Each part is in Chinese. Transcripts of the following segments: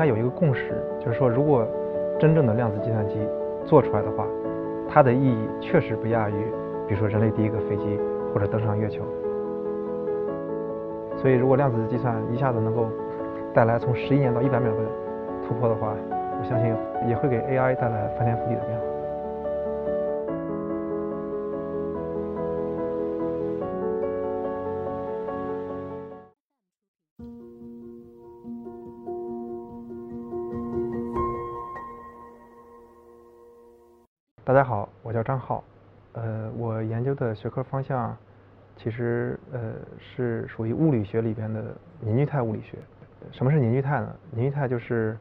它有一个共识，就是说，如果真正的量子计算机做出来的话，它的意义确实不亚于，比如说人类第一个飞机或者登上月球。所以，如果量子计算一下子能够带来从十一年到一百秒的突破的话，我相信也会给 AI 带来翻天覆地的变化。大家好，我叫张浩，呃，我研究的学科方向其实呃是属于物理学里边的凝聚态物理学。什么是凝聚态呢？凝聚态就是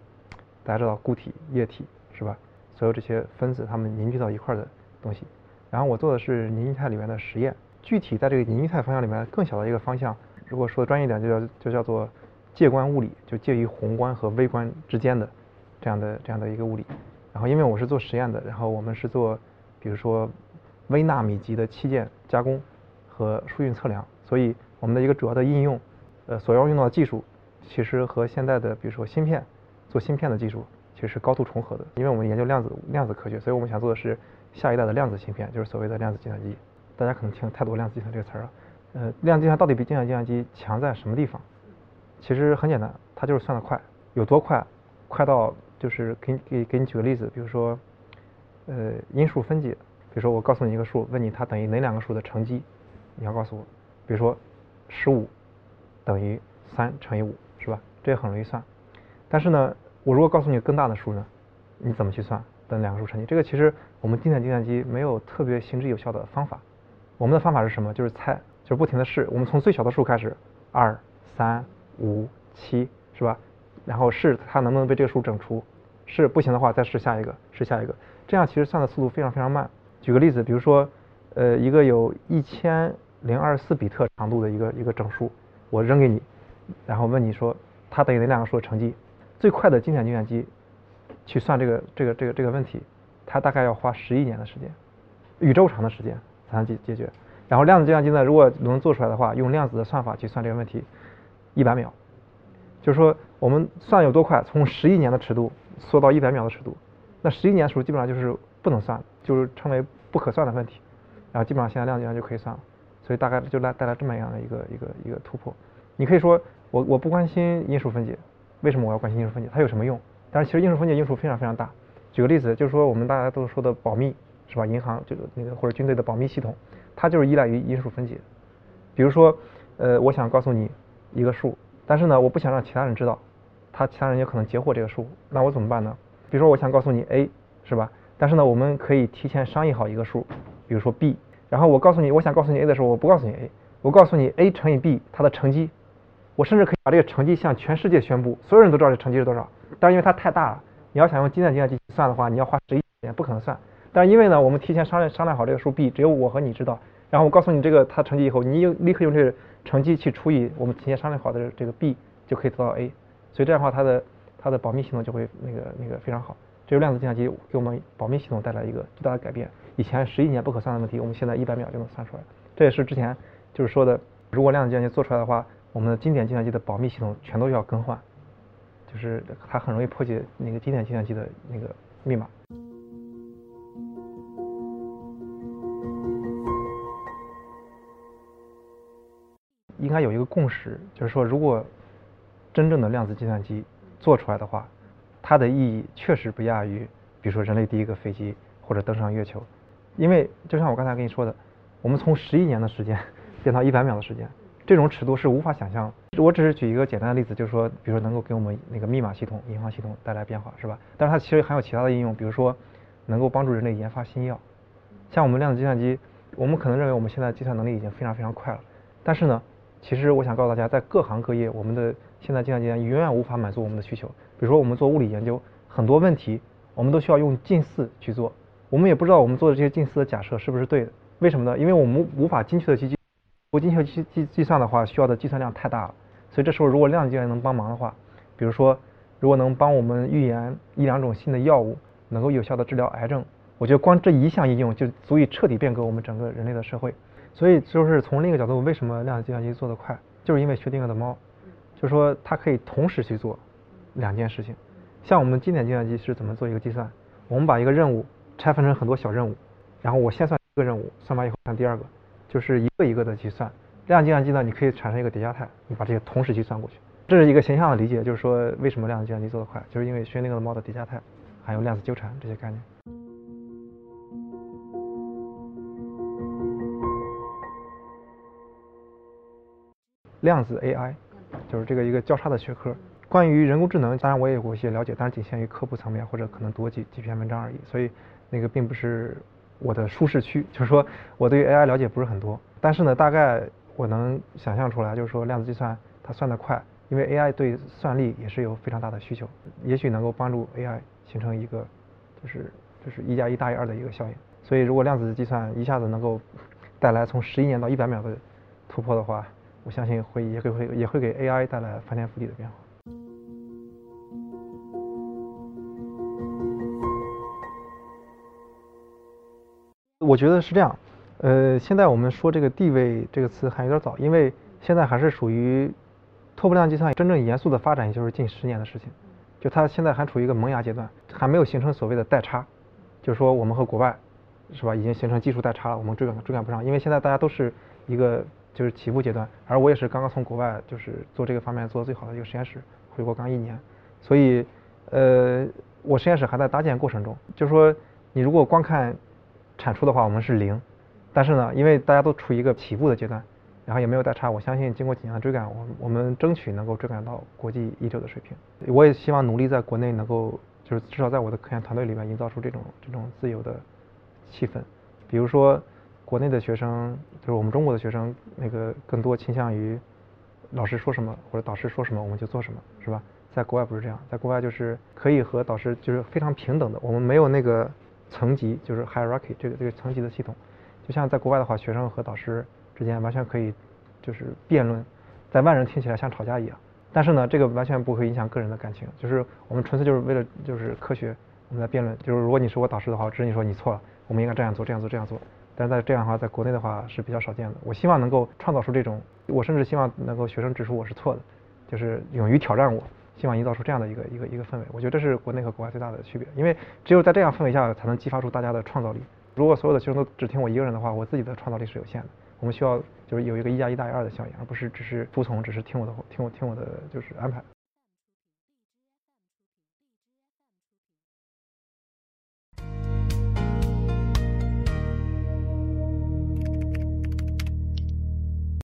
大家知道固体、液体是吧？所有这些分子它们凝聚到一块的东西。然后我做的是凝聚态里面的实验，具体在这个凝聚态方向里面更小的一个方向，如果说专业点就叫就叫做介观物理，就介于宏观和微观之间的这样的这样的一个物理。然后，因为我是做实验的，然后我们是做，比如说微纳米级的器件加工和数据测量，所以我们的一个主要的应用，呃，所要用到的技术，其实和现在的比如说芯片做芯片的技术其实是高度重合的。因为我们研究量子量子科学，所以我们想做的是下一代的量子芯片，就是所谓的量子计算机。大家可能听太多量子计算这个词儿了，呃，量子计算到底比计算计算机强在什么地方？其实很简单，它就是算得快，有多快？快到。就是给给给你举个例子，比如说，呃，因数分解，比如说我告诉你一个数，问你它等于哪两个数的乘积，你要告诉我，比如说十五等于三乘以五，是吧？这也很容易算。但是呢，我如果告诉你更大的数呢，你怎么去算等两个数乘积？这个其实我们经典计算机没有特别行之有效的方法。我们的方法是什么？就是猜，就是不停的试。我们从最小的数开始，二、三、五、七，是吧？然后试它能不能被这个数整除，是不行的话再试下一个，试下一个，这样其实算的速度非常非常慢。举个例子，比如说，呃，一个有一千零二十四比特长度的一个一个整数，我扔给你，然后问你说它等于哪两个数的乘积？最快的经典计算机去算这个这个这个这个问题，它大概要花十亿年的时间，宇宙长的时间才能解解决。然后量子计算机呢，如果能做出来的话，用量子的算法去算这个问题，一百秒。就是说，我们算有多快，从十亿年的尺度缩到一百秒的尺度，那十亿年的时候基本上就是不能算，就是称为不可算的问题。然后基本上现在量子计算就可以算了，所以大概就来带来这么样的一个一个一个突破。你可以说，我我不关心因数分解，为什么我要关心因数分解？它有什么用？但是其实因数分解因数非常非常大。举个例子，就是说我们大家都说的保密，是吧？银行这个那个或者军队的保密系统，它就是依赖于因数分解。比如说，呃，我想告诉你一个数。但是呢，我不想让其他人知道，他其他人有可能截获这个数，那我怎么办呢？比如说，我想告诉你 a，是吧？但是呢，我们可以提前商议好一个数，比如说 b，然后我告诉你，我想告诉你 a 的时候，我不告诉你 a，我告诉你 a 乘以 b 它的乘积，我甚至可以把这个乘积向全世界宣布，所有人都知道这乘积是多少。但是因为它太大了，你要想用计算机来计算的话，你要花十亿年，不可能算。但是因为呢，我们提前商量商量好这个数 b，只有我和你知道。然后我告诉你这个它乘积以后，你立刻用这个乘积去除以我们提前商量好的这个 b，就可以得到 a。所以这样的话，它的它的保密系统就会那个那个非常好。这个量子计算机给我们保密系统带来一个巨大的改变。以前十亿年不可算的问题，我们现在一百秒就能算出来。这也是之前就是说的，如果量子计算机做出来的话，我们的经典计算机的保密系统全都要更换，就是它很容易破解那个经典计算机的那个密码。应该有一个共识，就是说，如果真正的量子计算机做出来的话，它的意义确实不亚于，比如说人类第一个飞机或者登上月球。因为就像我刚才跟你说的，我们从十亿年的时间变到一百秒的时间，这种尺度是无法想象。我只是举一个简单的例子，就是说，比如说能够给我们那个密码系统、银行系统带来变化，是吧？但是它其实还有其他的应用，比如说能够帮助人类研发新药。像我们量子计算机，我们可能认为我们现在计算能力已经非常非常快了，但是呢？其实我想告诉大家，在各行各业，我们的现在计算机永远无法满足我们的需求。比如说，我们做物理研究，很多问题我们都需要用近似去做，我们也不知道我们做的这些近似的假设是不是对的。为什么呢？因为我们无法精确的去计，不精确去计计算的话，需要的计算量太大了。所以这时候，如果量子计算能帮忙的话，比如说，如果能帮我们预言一两种新的药物，能够有效的治疗癌症，我觉得光这一项应用就足以彻底变革我们整个人类的社会。所以就是从另一个角度，为什么量子计算机做得快，就是因为薛定谔的猫，就是说它可以同时去做两件事情。像我们经典计算机是怎么做一个计算？我们把一个任务拆分成很多小任务，然后我先算一个任务，算完以后算第二个，就是一个一个的计算。量子计算机呢，你可以产生一个叠加态，你把这些同时计算过去。这是一个形象的理解，就是说为什么量子计算机做得快，就是因为薛定谔的猫的叠加态，还有量子纠缠这些概念。量子 AI 就是这个一个交叉的学科。关于人工智能，当然我也有一些了解，但是仅限于科普层面或者可能读几几篇文章而已，所以那个并不是我的舒适区。就是说我对于 AI 了解不是很多，但是呢，大概我能想象出来，就是说量子计算它算得快，因为 AI 对算力也是有非常大的需求，也许能够帮助 AI 形成一个就是就是一加一大于二的一个效应。所以如果量子计算一下子能够带来从十一年到一百秒的突破的话，我相信会也会会也会给 AI 带来翻天覆地的变化。我觉得是这样，呃，现在我们说这个地位这个词还有点早，因为现在还是属于拓扑量计算真正严肃的发展，也就是近十年的事情。就它现在还处于一个萌芽阶段，还没有形成所谓的代差，就是说我们和国外是吧，已经形成技术代差了，我们追赶追赶不上，因为现在大家都是一个就是起步阶段，而我也是刚刚从国外就是做这个方面做的最好的一个实验室，回国刚一年，所以呃，我实验室还在搭建过程中，就是说你如果光看。产出的话，我们是零，但是呢，因为大家都处于一个起步的阶段，然后也没有代差，我相信经过几年的追赶，我我们争取能够追赶到国际一流的水平。我也希望努力在国内能够，就是至少在我的科研团队里面营造出这种这种自由的气氛。比如说，国内的学生，就是我们中国的学生，那个更多倾向于老师说什么或者导师说什么我们就做什么，是吧？在国外不是这样，在国外就是可以和导师就是非常平等的，我们没有那个。层级就是 hierarchy 这个这个层级的系统，就像在国外的话，学生和导师之间完全可以就是辩论，在外人听起来像吵架一样。但是呢，这个完全不会影响个人的感情，就是我们纯粹就是为了就是科学，我们在辩论。就是如果你是我导师的话，我指你说你错了，我们应该这样做，这样做，这样做。但是在这样的话，在国内的话是比较少见的。我希望能够创造出这种，我甚至希望能够学生指出我是错的，就是勇于挑战我。希望营造出这样的一个一个一个氛围，我觉得这是国内和国外最大的区别，因为只有在这样氛围下，才能激发出大家的创造力。如果所有的学生都只听我一个人的话，我自己的创造力是有限的。我们需要就是有一个一加一大于二的效应，而不是只是服从，只是听我的听我听我的就是安排。